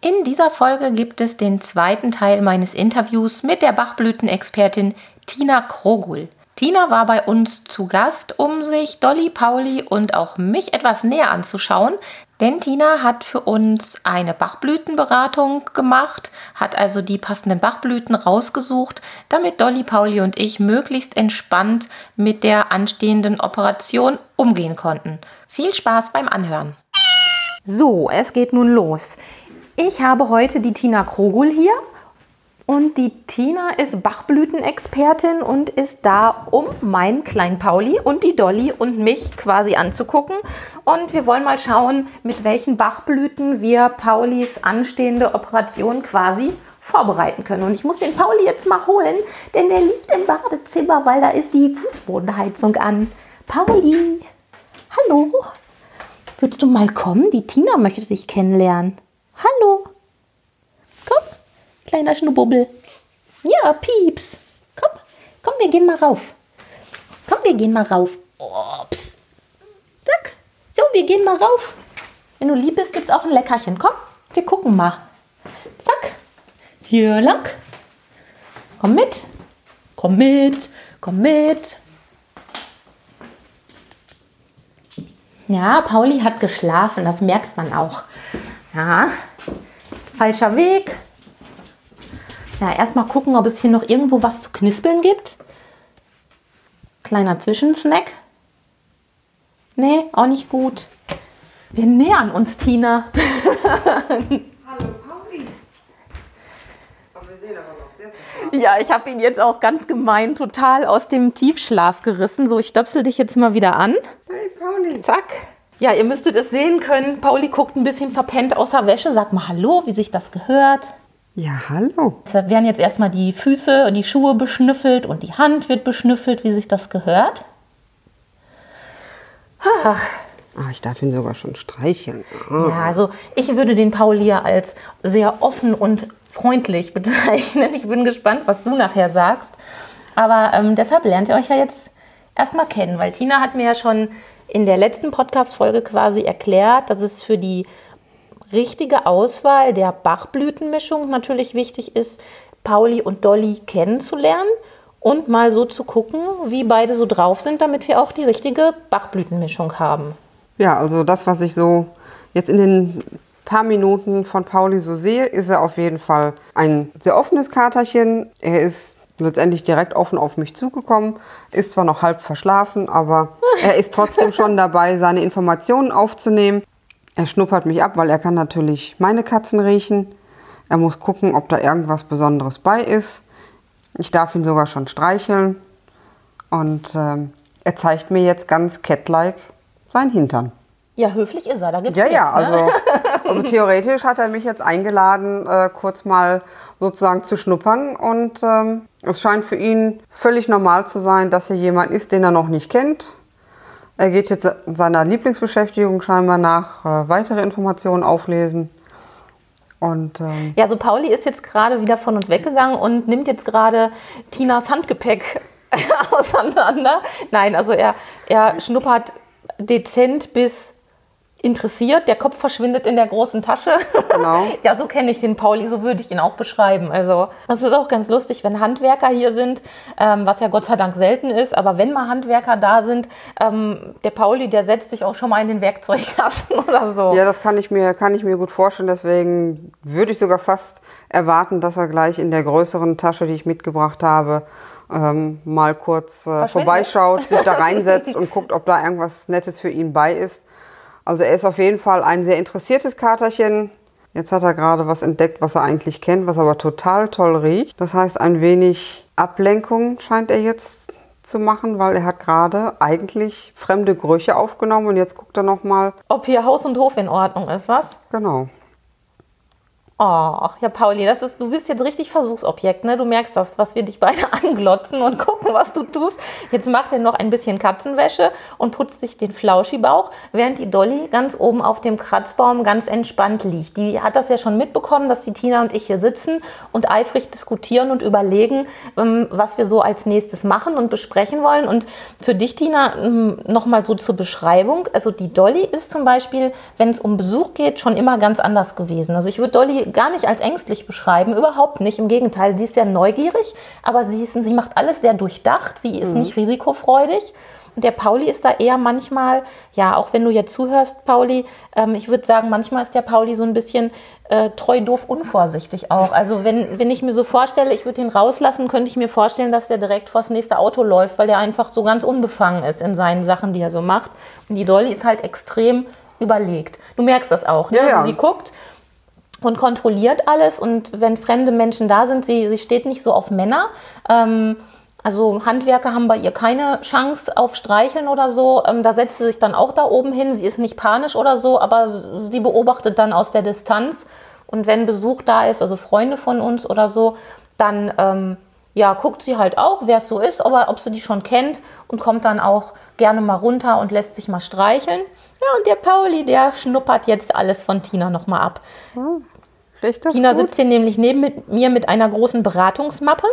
In dieser Folge gibt es den zweiten Teil meines Interviews mit der Bachblütenexpertin Tina Krogul. Tina war bei uns zu Gast, um sich Dolly, Pauli und auch mich etwas näher anzuschauen, denn Tina hat für uns eine Bachblütenberatung gemacht, hat also die passenden Bachblüten rausgesucht, damit Dolly, Pauli und ich möglichst entspannt mit der anstehenden Operation umgehen konnten. Viel Spaß beim Anhören. So, es geht nun los. Ich habe heute die Tina Krogul hier und die Tina ist Bachblütenexpertin und ist da, um meinen kleinen Pauli und die Dolly und mich quasi anzugucken. Und wir wollen mal schauen, mit welchen Bachblüten wir Paulis anstehende Operation quasi vorbereiten können. Und ich muss den Pauli jetzt mal holen, denn der liegt im Badezimmer, weil da ist die Fußbodenheizung an. Pauli, hallo. Würdest du mal kommen? Die Tina möchte dich kennenlernen. Hallo. Komm, kleiner Schnububbel. Ja, Pieps. Komm, komm, wir gehen mal rauf. Komm, wir gehen mal rauf. Ups. Zack. So, wir gehen mal rauf. Wenn du lieb bist, gibt es auch ein Leckerchen. Komm, wir gucken mal. Zack. Hier lang. Komm mit. Komm mit. Komm mit. Ja, Pauli hat geschlafen, das merkt man auch. Ja, falscher Weg. Ja, erstmal gucken, ob es hier noch irgendwo was zu knispeln gibt. Kleiner Zwischensnack. Nee, auch nicht gut. Wir nähern uns, Tina. Hallo Pauli. Aber wir sehen aber noch sehr viel. Ja, ich habe ihn jetzt auch ganz gemein total aus dem Tiefschlaf gerissen. So, ich stöpsel dich jetzt mal wieder an. Hey Pauli. Zack. Ja, ihr müsstet es sehen können. Pauli guckt ein bisschen verpennt außer Wäsche. Sag mal Hallo, wie sich das gehört. Ja, hallo. Deshalb werden jetzt erstmal die Füße und die Schuhe beschnüffelt und die Hand wird beschnüffelt, wie sich das gehört. Ach, Ah, ich darf ihn sogar schon streicheln. Ah. ja, also ich würde den Pauli ja als sehr offen und freundlich bezeichnen. Ich bin gespannt, was du nachher sagst. Aber ähm, deshalb lernt ihr euch ja jetzt erstmal kennen, weil Tina hat mir ja schon in der letzten Podcast-Folge quasi erklärt, dass es für die richtige Auswahl der Bachblütenmischung natürlich wichtig ist, Pauli und Dolly kennenzulernen und mal so zu gucken, wie beide so drauf sind, damit wir auch die richtige Bachblütenmischung haben. Ja, also das, was ich so jetzt in den paar Minuten von Pauli so sehe, ist er auf jeden Fall ein sehr offenes Katerchen. Er ist letztendlich direkt offen auf mich zugekommen, ist zwar noch halb verschlafen, aber er ist trotzdem schon dabei, seine Informationen aufzunehmen. Er schnuppert mich ab, weil er kann natürlich meine Katzen riechen. Er muss gucken, ob da irgendwas Besonderes bei ist. Ich darf ihn sogar schon streicheln. Und ähm, er zeigt mir jetzt ganz cat-like sein Hintern. Ja, höflich ist er, da gibt's Ja, nichts, ja, ne? also, also theoretisch hat er mich jetzt eingeladen, äh, kurz mal sozusagen zu schnuppern. Und ähm, es scheint für ihn völlig normal zu sein, dass hier jemand ist, den er noch nicht kennt. Er geht jetzt seiner Lieblingsbeschäftigung scheinbar nach, äh, weitere Informationen auflesen. Und ähm, Ja, so Pauli ist jetzt gerade wieder von uns weggegangen und nimmt jetzt gerade Tinas Handgepäck auseinander. Nein, also er, er schnuppert dezent bis interessiert. Der Kopf verschwindet in der großen Tasche. Genau. ja, so kenne ich den Pauli, so würde ich ihn auch beschreiben. Also das ist auch ganz lustig, wenn Handwerker hier sind, ähm, was ja Gott sei Dank selten ist. Aber wenn mal Handwerker da sind, ähm, der Pauli, der setzt sich auch schon mal in den Werkzeugkasten oder so. ja, das kann ich, mir, kann ich mir gut vorstellen. Deswegen würde ich sogar fast erwarten, dass er gleich in der größeren Tasche, die ich mitgebracht habe, ähm, mal kurz äh, vorbeischaut, sich da reinsetzt und guckt, ob da irgendwas Nettes für ihn bei ist. Also er ist auf jeden Fall ein sehr interessiertes Katerchen. Jetzt hat er gerade was entdeckt, was er eigentlich kennt, was aber total toll riecht. Das heißt, ein wenig Ablenkung scheint er jetzt zu machen, weil er hat gerade eigentlich fremde Gerüche aufgenommen und jetzt guckt er noch mal. Ob hier Haus und Hof in Ordnung ist, was? Genau. Ach, ja, Pauli, das ist, du bist jetzt richtig Versuchsobjekt, ne? Du merkst das, was wir dich beide anglotzen und gucken, was du tust. Jetzt macht er noch ein bisschen Katzenwäsche und putzt sich den Flauschibauch, während die Dolly ganz oben auf dem Kratzbaum ganz entspannt liegt. Die hat das ja schon mitbekommen, dass die Tina und ich hier sitzen und eifrig diskutieren und überlegen, ähm, was wir so als nächstes machen und besprechen wollen. Und für dich, Tina, ähm, nochmal so zur Beschreibung. Also die Dolly ist zum Beispiel, wenn es um Besuch geht, schon immer ganz anders gewesen. Also ich würde Dolly gar nicht als ängstlich beschreiben, überhaupt nicht. Im Gegenteil, sie ist sehr neugierig, aber sie, ist, sie macht alles sehr durchdacht, sie ist mhm. nicht risikofreudig. Und der Pauli ist da eher manchmal, ja, auch wenn du jetzt zuhörst, Pauli, ähm, ich würde sagen, manchmal ist der Pauli so ein bisschen äh, treu, doof, unvorsichtig auch. Also wenn, wenn ich mir so vorstelle, ich würde ihn rauslassen, könnte ich mir vorstellen, dass der direkt vors nächste Auto läuft, weil der einfach so ganz unbefangen ist in seinen Sachen, die er so macht. Und die Dolly ist halt extrem überlegt. Du merkst das auch, ne? Ja, ja. Also sie guckt und kontrolliert alles. Und wenn fremde Menschen da sind, sie, sie steht nicht so auf Männer. Ähm, also Handwerker haben bei ihr keine Chance auf Streicheln oder so. Ähm, da setzt sie sich dann auch da oben hin. Sie ist nicht panisch oder so, aber sie beobachtet dann aus der Distanz. Und wenn Besuch da ist, also Freunde von uns oder so, dann ähm, ja, guckt sie halt auch, wer es so ist, aber ob sie die schon kennt und kommt dann auch gerne mal runter und lässt sich mal streicheln. Ja, und der Pauli, der schnuppert jetzt alles von Tina nochmal ab. Hm, Tina gut? sitzt hier nämlich neben mir mit einer großen Beratungsmappe.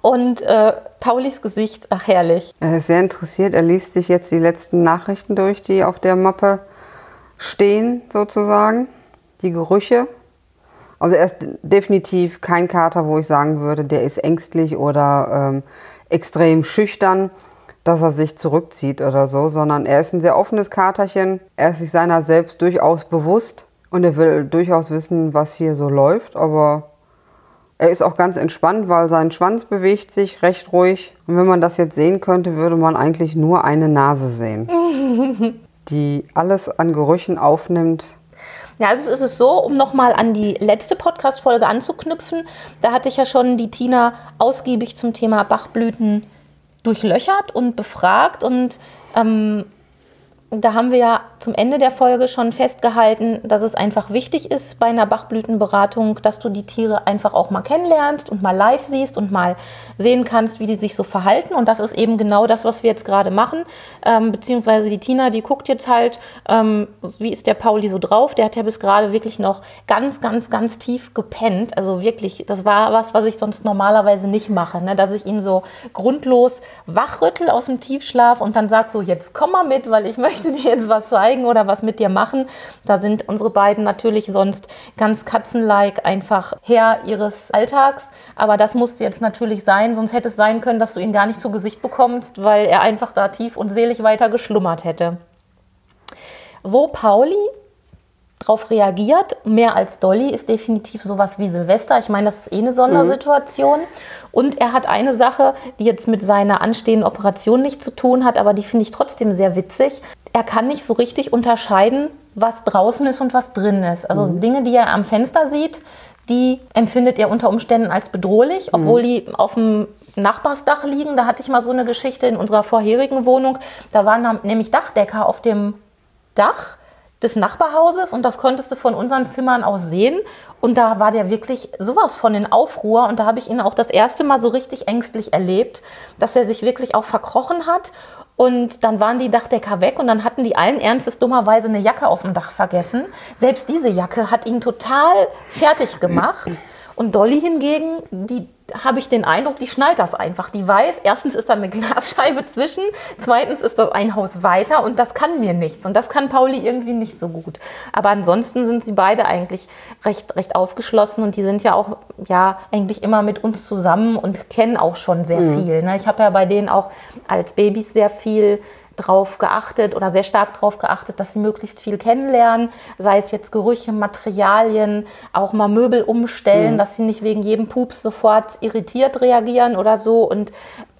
Und äh, Paulis Gesicht, ach herrlich. Er ist sehr interessiert. Er liest sich jetzt die letzten Nachrichten durch, die auf der Mappe stehen, sozusagen. Die Gerüche. Also er ist definitiv kein Kater, wo ich sagen würde, der ist ängstlich oder ähm, extrem schüchtern dass er sich zurückzieht oder so, sondern er ist ein sehr offenes Katerchen. Er ist sich seiner selbst durchaus bewusst und er will durchaus wissen, was hier so läuft, aber er ist auch ganz entspannt, weil sein Schwanz bewegt sich recht ruhig. Und wenn man das jetzt sehen könnte, würde man eigentlich nur eine Nase sehen, die alles an Gerüchen aufnimmt. Ja, also es ist so, um nochmal an die letzte Podcast-Folge anzuknüpfen, da hatte ich ja schon die Tina ausgiebig zum Thema Bachblüten durchlöchert und befragt und ähm, da haben wir ja zum Ende der Folge schon festgehalten, dass es einfach wichtig ist bei einer Bachblütenberatung, dass du die Tiere einfach auch mal kennenlernst und mal live siehst und mal sehen kannst, wie die sich so verhalten. Und das ist eben genau das, was wir jetzt gerade machen. Ähm, beziehungsweise die Tina, die guckt jetzt halt, ähm, wie ist der Pauli so drauf. Der hat ja bis gerade wirklich noch ganz, ganz, ganz tief gepennt. Also wirklich, das war was, was ich sonst normalerweise nicht mache, ne? dass ich ihn so grundlos wachrüttel aus dem Tiefschlaf und dann sagt so, jetzt komm mal mit, weil ich möchte möchte dir jetzt was zeigen oder was mit dir machen. Da sind unsere beiden natürlich sonst ganz katzenlike einfach Herr ihres Alltags. Aber das musste jetzt natürlich sein, sonst hätte es sein können, dass du ihn gar nicht zu Gesicht bekommst, weil er einfach da tief und selig weiter geschlummert hätte. Wo Pauli darauf reagiert. Mehr als Dolly ist definitiv sowas wie Silvester. Ich meine, das ist eh eine Sondersituation. Mhm. Und er hat eine Sache, die jetzt mit seiner anstehenden Operation nichts zu tun hat, aber die finde ich trotzdem sehr witzig. Er kann nicht so richtig unterscheiden, was draußen ist und was drin ist. Also mhm. Dinge, die er am Fenster sieht, die empfindet er unter Umständen als bedrohlich, obwohl mhm. die auf dem Nachbarsdach liegen. Da hatte ich mal so eine Geschichte in unserer vorherigen Wohnung. Da waren nämlich Dachdecker auf dem Dach des Nachbarhauses und das konntest du von unseren Zimmern aus sehen. Und da war der wirklich sowas von in Aufruhr und da habe ich ihn auch das erste Mal so richtig ängstlich erlebt, dass er sich wirklich auch verkrochen hat. Und dann waren die Dachdecker weg und dann hatten die allen Ernstes dummerweise eine Jacke auf dem Dach vergessen. Selbst diese Jacke hat ihn total fertig gemacht. Und Dolly hingegen, die habe ich den Eindruck, die schnallt das einfach. Die weiß, erstens ist da eine Glasscheibe zwischen, zweitens ist das ein Haus weiter und das kann mir nichts. Und das kann Pauli irgendwie nicht so gut. Aber ansonsten sind sie beide eigentlich recht, recht aufgeschlossen und die sind ja auch ja, eigentlich immer mit uns zusammen und kennen auch schon sehr mhm. viel. Ne? Ich habe ja bei denen auch als Babys sehr viel drauf geachtet oder sehr stark darauf geachtet, dass sie möglichst viel kennenlernen, sei es jetzt Gerüche, Materialien, auch mal Möbel umstellen, mhm. dass sie nicht wegen jedem Pups sofort irritiert reagieren oder so. Und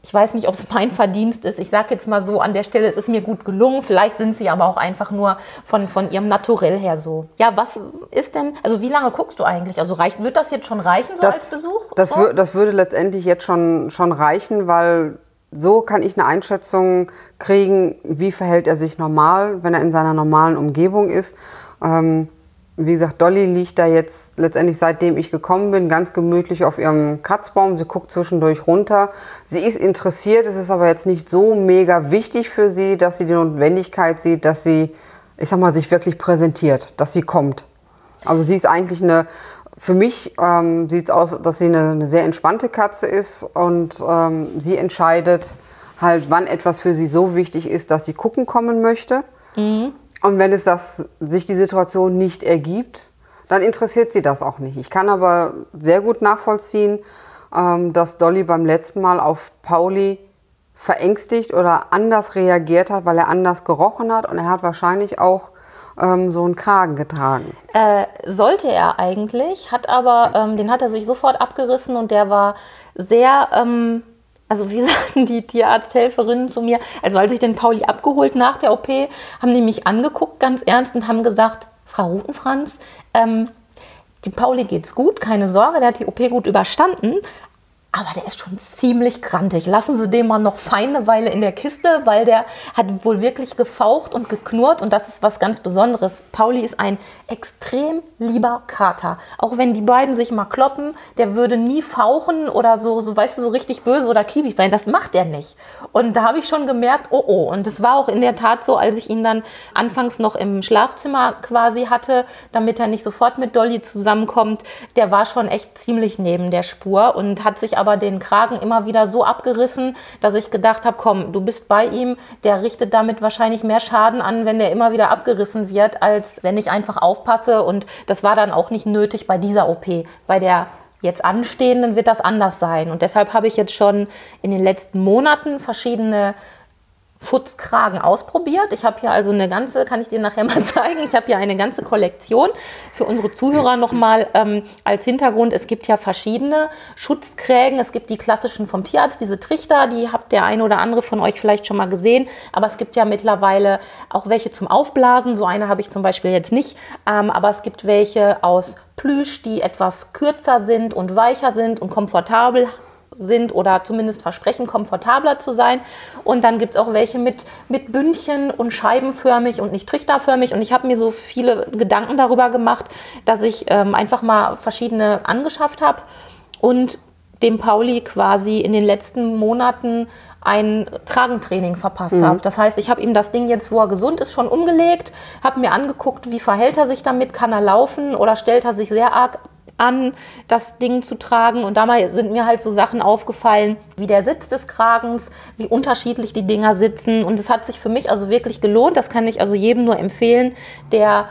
ich weiß nicht, ob es mein Verdienst ist. Ich sage jetzt mal so an der Stelle, es ist mir gut gelungen. Vielleicht sind sie aber auch einfach nur von, von ihrem Naturell her so. Ja, was ist denn, also wie lange guckst du eigentlich? Also reicht, wird das jetzt schon reichen, so das, als Besuch? Das, oh? das würde letztendlich jetzt schon, schon reichen, weil so kann ich eine Einschätzung kriegen, wie verhält er sich normal, wenn er in seiner normalen Umgebung ist. Ähm, wie gesagt, Dolly liegt da jetzt letztendlich seitdem ich gekommen bin, ganz gemütlich auf ihrem Kratzbaum. Sie guckt zwischendurch runter. Sie ist interessiert, es ist aber jetzt nicht so mega wichtig für sie, dass sie die Notwendigkeit sieht, dass sie, ich sag mal, sich wirklich präsentiert, dass sie kommt. Also sie ist eigentlich eine, für mich ähm, sieht es aus, dass sie eine, eine, sehr entspannte Katze ist und ähm, sie entscheidet halt, wann etwas für sie so wichtig ist, dass sie gucken kommen möchte. Mhm. Und wenn es das, sich die Situation nicht ergibt, dann interessiert sie das auch nicht. Ich kann aber sehr gut nachvollziehen, ähm, dass Dolly beim letzten Mal auf Pauli verängstigt oder anders reagiert hat, weil er anders gerochen hat und er hat wahrscheinlich auch ähm, so einen Kragen getragen. Äh, sollte er eigentlich, hat aber, ähm, den hat er sich sofort abgerissen und der war sehr, ähm, also wie sagten die Tierarzthelferinnen zu mir, also als ich den Pauli abgeholt nach der OP, haben die mich angeguckt ganz ernst und haben gesagt, Frau Rutenfranz, ähm, die Pauli geht's gut, keine Sorge, der hat die OP gut überstanden, aber der ist schon ziemlich grantig. Lassen Sie den mal noch feine Weile in der Kiste, weil der hat wohl wirklich gefaucht und geknurrt und das ist was ganz Besonderes. Pauli ist ein extrem lieber Kater. Auch wenn die beiden sich mal kloppen, der würde nie fauchen oder so, so weißt du, so richtig böse oder kiebig sein. Das macht er nicht. Und da habe ich schon gemerkt, oh oh. Und es war auch in der Tat so, als ich ihn dann anfangs noch im Schlafzimmer quasi hatte, damit er nicht sofort mit Dolly zusammenkommt, der war schon echt ziemlich neben der Spur und hat sich aber aber den Kragen immer wieder so abgerissen, dass ich gedacht habe, komm, du bist bei ihm, der richtet damit wahrscheinlich mehr Schaden an, wenn der immer wieder abgerissen wird, als wenn ich einfach aufpasse. Und das war dann auch nicht nötig bei dieser OP. Bei der jetzt anstehenden wird das anders sein. Und deshalb habe ich jetzt schon in den letzten Monaten verschiedene Schutzkragen ausprobiert. Ich habe hier also eine ganze, kann ich dir nachher mal zeigen, ich habe hier eine ganze Kollektion für unsere Zuhörer nochmal ähm, als Hintergrund. Es gibt ja verschiedene Schutzkrägen. Es gibt die klassischen vom Tierarzt, diese Trichter, die habt der eine oder andere von euch vielleicht schon mal gesehen. Aber es gibt ja mittlerweile auch welche zum Aufblasen. So eine habe ich zum Beispiel jetzt nicht. Ähm, aber es gibt welche aus Plüsch, die etwas kürzer sind und weicher sind und komfortabel sind oder zumindest versprechen, komfortabler zu sein. Und dann gibt es auch welche mit, mit Bündchen und scheibenförmig und nicht trichterförmig. Und ich habe mir so viele Gedanken darüber gemacht, dass ich ähm, einfach mal verschiedene angeschafft habe und dem Pauli quasi in den letzten Monaten ein Kragentraining verpasst mhm. habe. Das heißt, ich habe ihm das Ding jetzt, wo er gesund ist, schon umgelegt, habe mir angeguckt, wie verhält er sich damit, kann er laufen oder stellt er sich sehr arg an, das Ding zu tragen. Und dabei sind mir halt so Sachen aufgefallen, wie der Sitz des Kragens, wie unterschiedlich die Dinger sitzen. Und es hat sich für mich also wirklich gelohnt. Das kann ich also jedem nur empfehlen, der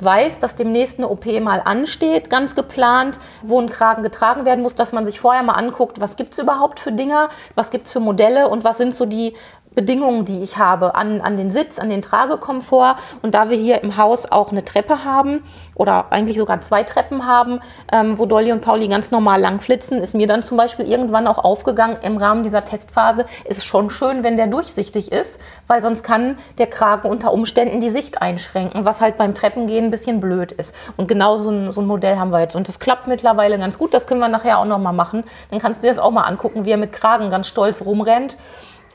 weiß, dass demnächst eine OP mal ansteht, ganz geplant, wo ein Kragen getragen werden muss, dass man sich vorher mal anguckt, was gibt es überhaupt für Dinger, was gibt es für Modelle und was sind so die Bedingungen, die ich habe an, an den Sitz, an den Tragekomfort. Und da wir hier im Haus auch eine Treppe haben oder eigentlich sogar zwei Treppen haben, ähm, wo Dolly und Pauli ganz normal lang flitzen, ist mir dann zum Beispiel irgendwann auch aufgegangen im Rahmen dieser Testphase, ist schon schön, wenn der durchsichtig ist, weil sonst kann der Kragen unter Umständen die Sicht einschränken, was halt beim Treppengehen ein bisschen blöd ist. Und genau so ein, so ein Modell haben wir jetzt. Und das klappt mittlerweile ganz gut. Das können wir nachher auch nochmal machen. Dann kannst du dir das auch mal angucken, wie er mit Kragen ganz stolz rumrennt.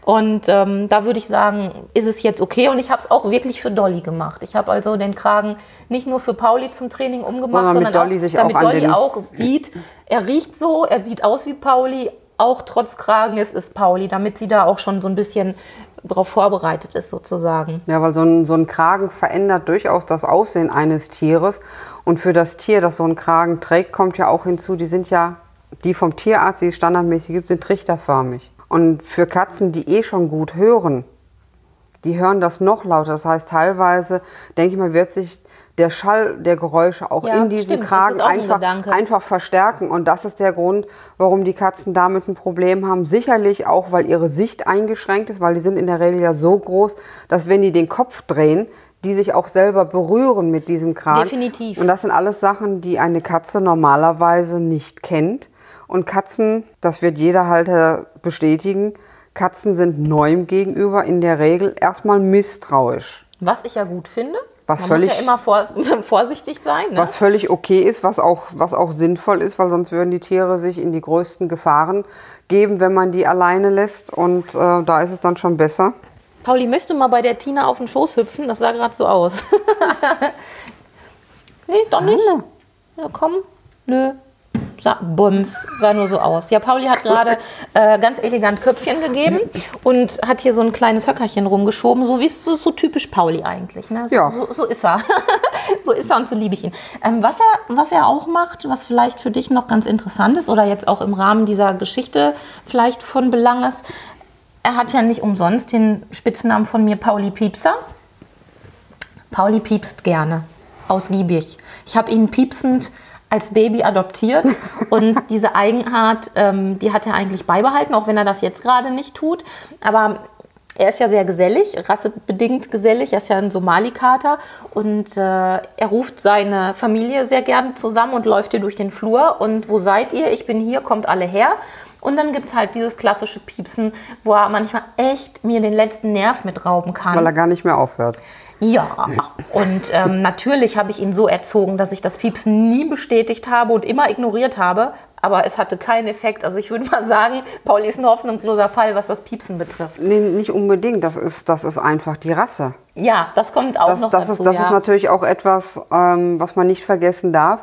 Und ähm, da würde ich sagen, ist es jetzt okay. Und ich habe es auch wirklich für Dolly gemacht. Ich habe also den Kragen nicht nur für Pauli zum Training umgemacht, sondern, sondern Dolly auch, damit auch Dolly auch sieht, er riecht so, er sieht aus wie Pauli, auch trotz Kragen, es ist Pauli, damit sie da auch schon so ein bisschen darauf vorbereitet ist sozusagen. Ja, weil so ein, so ein Kragen verändert durchaus das Aussehen eines Tieres. Und für das Tier, das so einen Kragen trägt, kommt ja auch hinzu, die sind ja, die vom Tierarzt, die es standardmäßig gibt, sind trichterförmig. Und für Katzen, die eh schon gut hören, die hören das noch lauter. Das heißt, teilweise, denke ich mal, wird sich der Schall der Geräusche auch ja, in diesem stimmt, Kragen einfach, ein einfach verstärken. Und das ist der Grund, warum die Katzen damit ein Problem haben. Sicherlich auch, weil ihre Sicht eingeschränkt ist, weil die sind in der Regel ja so groß, dass wenn die den Kopf drehen, die sich auch selber berühren mit diesem Kragen. Definitiv. Und das sind alles Sachen, die eine Katze normalerweise nicht kennt. Und Katzen, das wird jeder Halter bestätigen, Katzen sind neuem gegenüber in der Regel erstmal misstrauisch. Was ich ja gut finde. Was Man völlig, muss ja immer vor, vorsichtig sein. Ne? Was völlig okay ist, was auch, was auch sinnvoll ist, weil sonst würden die Tiere sich in die größten Gefahren geben, wenn man die alleine lässt. Und äh, da ist es dann schon besser. Pauli, möchtest du mal bei der Tina auf den Schoß hüpfen? Das sah gerade so aus. Nee, doch nicht. Ja, komm. Nö. Sa Bums, sah nur so aus. Ja, Pauli hat gerade äh, ganz elegant Köpfchen gegeben und hat hier so ein kleines Höckerchen rumgeschoben, so wie es so, so typisch Pauli eigentlich. Ne? So, Ja. so, so ist er. so ist er und so liebe ich ihn. Ähm, was, er, was er auch macht, was vielleicht für dich noch ganz interessant ist oder jetzt auch im Rahmen dieser Geschichte vielleicht von Belang ist, er hat ja nicht umsonst den Spitznamen von mir Pauli Piepser. Pauli piepst gerne, ausgiebig. Ich habe ihn piepsend als Baby adoptiert und diese Eigenart, ähm, die hat er eigentlich beibehalten, auch wenn er das jetzt gerade nicht tut. Aber er ist ja sehr gesellig, rassebedingt gesellig, er ist ja ein Somali-Kater und äh, er ruft seine Familie sehr gerne zusammen und läuft hier durch den Flur und wo seid ihr? Ich bin hier, kommt alle her. Und dann gibt es halt dieses klassische Piepsen, wo er manchmal echt mir den letzten Nerv mit rauben kann. Weil er gar nicht mehr aufhört. Ja, und ähm, natürlich habe ich ihn so erzogen, dass ich das Piepsen nie bestätigt habe und immer ignoriert habe. Aber es hatte keinen Effekt. Also ich würde mal sagen, Pauli ist ein hoffnungsloser Fall, was das Piepsen betrifft. Nee, nicht unbedingt. Das ist, das ist einfach die Rasse. Ja, das kommt auch Das, noch das, dazu. ist, das ja. ist natürlich auch etwas, ähm, was man nicht vergessen darf.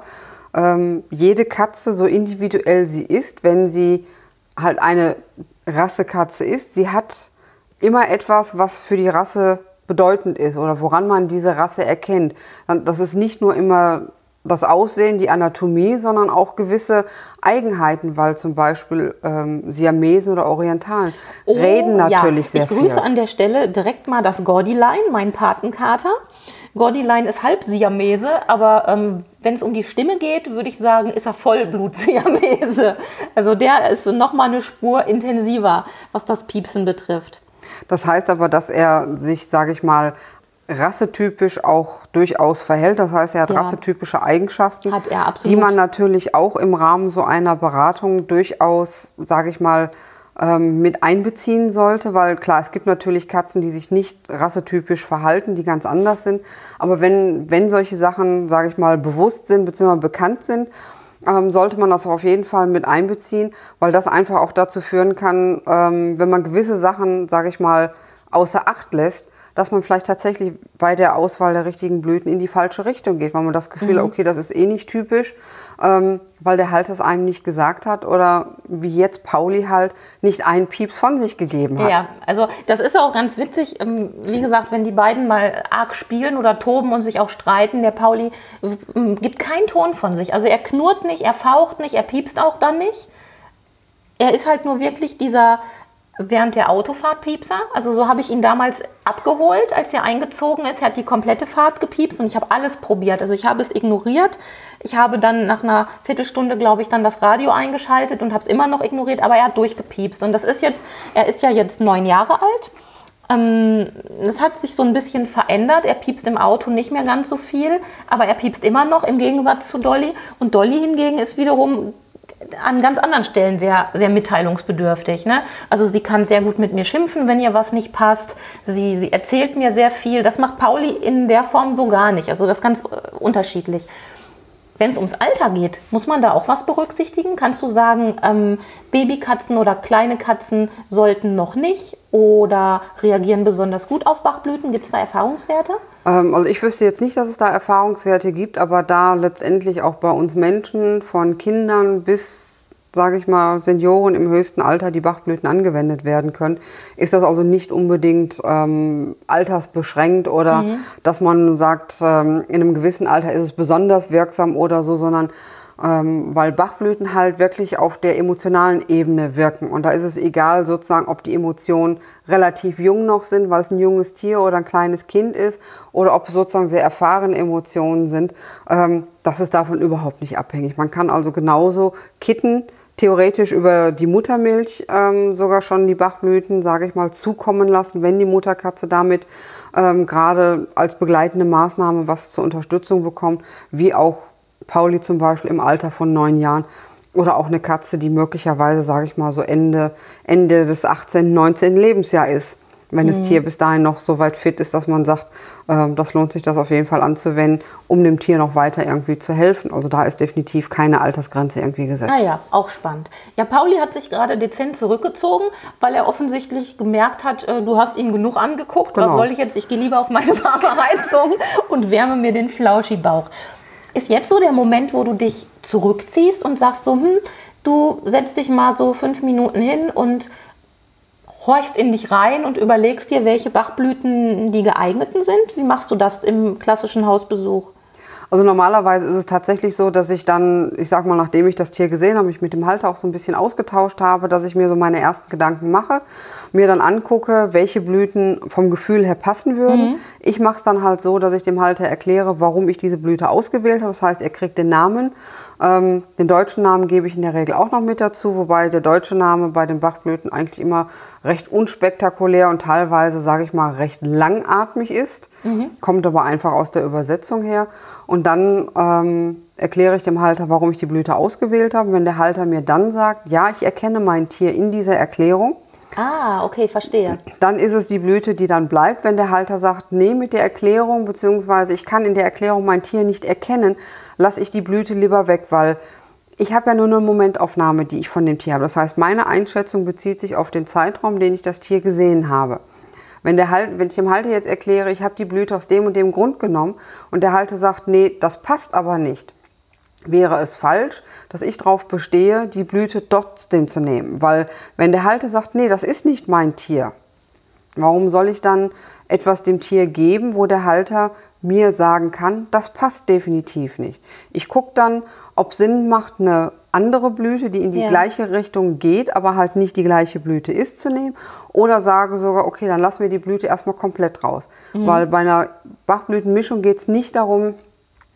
Ähm, jede Katze, so individuell sie ist, wenn sie halt eine Rassekatze ist, sie hat immer etwas, was für die Rasse bedeutend ist oder woran man diese Rasse erkennt. Das ist nicht nur immer das Aussehen, die Anatomie, sondern auch gewisse Eigenheiten, weil zum Beispiel ähm, Siamesen oder Orientalen reden natürlich Oh, ja. sehr Ich grüße viel. an der Stelle direkt mal das Gordilein, mein Patenkater. Gordilein ist halb Siamese, aber ähm, wenn es um die Stimme geht, würde ich sagen, ist er Vollblut-Siamese. Also der ist noch mal eine Spur intensiver, was das Piepsen betrifft. Das heißt aber, dass er sich, sage ich mal, rassetypisch auch durchaus verhält. Das heißt, er hat Ja. rassetypische Eigenschaften, Hat er, absolut. die man natürlich auch im Rahmen so einer Beratung durchaus, sage ich mal, ähm, mit einbeziehen sollte, weil klar, es gibt natürlich Katzen, die sich nicht rassetypisch verhalten, die ganz anders sind. Aber wenn, wenn solche Sachen, sage ich mal, bewusst sind bzw. bekannt sind, ähm, sollte man das auf jeden Fall mit einbeziehen, weil das einfach auch dazu führen kann, ähm, wenn man gewisse Sachen, sage ich mal, außer Acht lässt, dass man vielleicht tatsächlich bei der Auswahl der richtigen Blüten in die falsche Richtung geht, weil man das Gefühl hat, okay, das ist eh nicht typisch, ähm, weil der Halter es einem nicht gesagt hat oder wie jetzt Pauli halt nicht einen Pieps von sich gegeben hat. Ja, also das ist auch ganz witzig. Ähm, Wie gesagt, wenn die beiden mal arg spielen oder toben und sich auch streiten, der Pauli gibt keinen Ton von sich. Also er knurrt nicht, er faucht nicht, er piepst auch dann nicht. Er ist halt nur wirklich dieser während der Autofahrt Piepser. Also so habe ich ihn damals abgeholt, als er eingezogen ist. Er hat die komplette Fahrt gepiepst und ich habe alles probiert. Also ich habe es ignoriert. Ich habe dann nach einer Viertelstunde, glaube ich, dann das Radio eingeschaltet und habe es immer noch ignoriert, aber er hat durchgepiepst. Und das ist jetzt, er ist ja jetzt neun Jahre alt. Ähm, Es hat sich so ein bisschen verändert. Er piepst im Auto nicht mehr ganz so viel, aber er piepst immer noch im Gegensatz zu Dolly. Und Dolly hingegen ist wiederum an ganz anderen Stellen sehr, sehr mitteilungsbedürftig. Ne? Also sie kann sehr gut mit mir schimpfen, wenn ihr was nicht passt. Sie, sie erzählt mir sehr viel. Das macht Pauli in der Form so gar nicht. Also das ist ganz äh, unterschiedlich. Wenn es ums Alter geht, muss man da auch was berücksichtigen? Kannst du sagen, ähm, Babykatzen oder kleine Katzen sollten noch nicht oder reagieren besonders gut auf Bachblüten? Gibt es da Erfahrungswerte? Ähm, also ich wüsste jetzt nicht, dass es da Erfahrungswerte gibt, aber da letztendlich auch bei uns Menschen von Kindern bis, sage ich mal, Senioren im höchsten Alter die Bachblüten angewendet werden können, ist das also nicht unbedingt ähm, altersbeschränkt oder dass man sagt, ähm, in einem gewissen Alter ist es besonders wirksam oder so, sondern ähm, weil Bachblüten halt wirklich auf der emotionalen Ebene wirken. Und da ist es egal sozusagen, ob die Emotionen relativ jung noch sind, weil es ein junges Tier oder ein kleines Kind ist, oder ob es sozusagen sehr erfahrene Emotionen sind. Ähm, das ist davon überhaupt nicht abhängig. Man kann also genauso kitten, theoretisch über die Muttermilch ähm, sogar schon die Bachblüten, sage ich mal, zukommen lassen, wenn die Mutterkatze damit ähm, gerade als begleitende Maßnahme was zur Unterstützung bekommt, wie auch Pauli zum Beispiel im Alter von neun Jahren oder auch eine Katze, die möglicherweise, sage ich mal, so Ende, Ende des 18., 19. Lebensjahr ist. Wenn das Tier bis dahin noch so weit fit ist, dass man sagt, ähm, das lohnt sich das auf jeden Fall anzuwenden, um dem Tier noch weiter irgendwie zu helfen. Also da ist definitiv keine Altersgrenze irgendwie gesetzt. Ah ja, auch spannend. Ja, Pauli hat sich gerade dezent zurückgezogen, weil er offensichtlich gemerkt hat, äh, du hast ihn genug angeguckt. Was Genau. soll ich jetzt? Ich gehe lieber auf meine warme Heizung und wärme mir den Flauschi-Bauch. Ist jetzt so der Moment, wo du dich zurückziehst und sagst so, hm, du setzt dich mal so fünf Minuten hin und horchst in dich rein und überlegst dir, welche Bachblüten die geeigneten sind? Wie machst du das im klassischen Hausbesuch? Also normalerweise ist es tatsächlich so, dass ich dann, ich sag mal, nachdem ich das Tier gesehen habe, mich mit dem Halter auch so ein bisschen ausgetauscht habe, dass ich mir so meine ersten Gedanken mache, mir dann angucke, welche Blüten vom Gefühl her passen würden. Mhm. Ich mache es dann halt so, dass ich dem Halter erkläre, warum ich diese Blüte ausgewählt habe. Das heißt, er kriegt den Namen. Ähm, den deutschen Namen gebe ich in der Regel auch noch mit dazu, wobei der deutsche Name bei den Bachblüten eigentlich immer recht unspektakulär und teilweise, sage ich mal, recht langatmig ist. Mhm. Kommt aber einfach aus der Übersetzung her. Und dann ähm, erkläre ich dem Halter, warum ich die Blüte ausgewählt habe. Wenn der Halter mir dann sagt, ja, ich erkenne mein Tier in dieser Erklärung, Ah, okay, verstehe. Dann ist es die Blüte, die dann bleibt, wenn der Halter sagt, nee, mit der Erklärung, beziehungsweise ich kann in der Erklärung mein Tier nicht erkennen, lasse ich die Blüte lieber weg, weil ich habe ja nur eine Momentaufnahme, die ich von dem Tier habe. Das heißt, meine Einschätzung bezieht sich auf den Zeitraum, den ich das Tier gesehen habe. Wenn, der halt, wenn ich dem Halter jetzt erkläre, ich habe die Blüte aus dem und dem Grund genommen und der Halter sagt, nee, das passt aber nicht, wäre es falsch, dass ich darauf bestehe, die Blüte trotzdem zu nehmen. Weil wenn der Halter sagt, nee, das ist nicht mein Tier, warum soll ich dann etwas dem Tier geben, wo der Halter mir sagen kann, das passt definitiv nicht. Ich gucke dann, ob Sinn macht, eine andere Blüte, die in die ja. gleiche Richtung geht, aber halt nicht die gleiche Blüte ist, zu nehmen. Oder sage sogar, okay, dann lassen wir die Blüte erstmal komplett raus. Mhm. Weil bei einer Bachblütenmischung geht es nicht darum,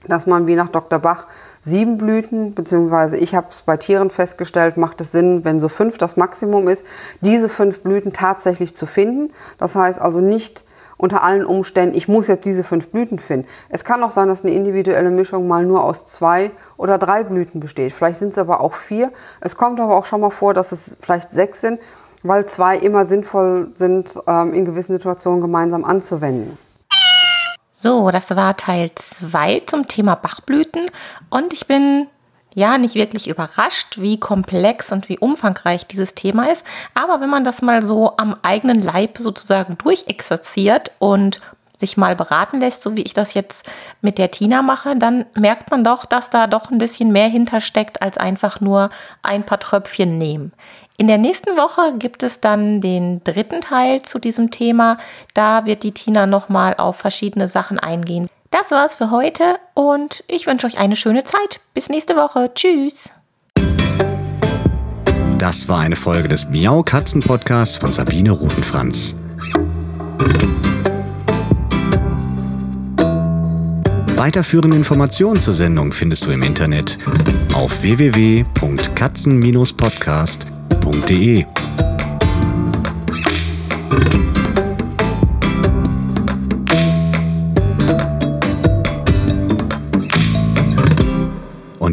dass man wie nach Dr. Bach sieben Blüten, beziehungsweise ich habe es bei Tieren festgestellt, macht es Sinn, wenn so fünf das Maximum ist, diese fünf Blüten tatsächlich zu finden. Das heißt also nicht unter allen Umständen, ich muss jetzt diese fünf Blüten finden. Es kann auch sein, dass eine individuelle Mischung mal nur aus zwei oder drei Blüten besteht. Vielleicht sind es aber auch vier. Es kommt aber auch schon mal vor, dass es vielleicht sechs sind, weil zwei immer sinnvoll sind, ähm, in gewissen Situationen gemeinsam anzuwenden. So, das war Teil 2 zum Thema Bachblüten und ich bin ja nicht wirklich überrascht, wie komplex und wie umfangreich dieses Thema ist. Aber wenn man das mal so am eigenen Leib sozusagen durchexerziert und sich mal beraten lässt, so wie ich das jetzt mit der Tina mache, dann merkt man doch, dass da doch ein bisschen mehr hintersteckt als einfach nur ein paar Tröpfchen nehmen. In der nächsten Woche gibt es dann den dritten Teil zu diesem Thema. Da wird die Tina nochmal auf verschiedene Sachen eingehen. Das war's für heute und ich wünsche euch eine schöne Zeit. Bis nächste Woche. Tschüss. Das war eine Folge des Miau Katzen Podcasts von Sabine Rutenfranz. Weiterführende Informationen zur Sendung findest du im Internet auf www.katzen-podcast.de.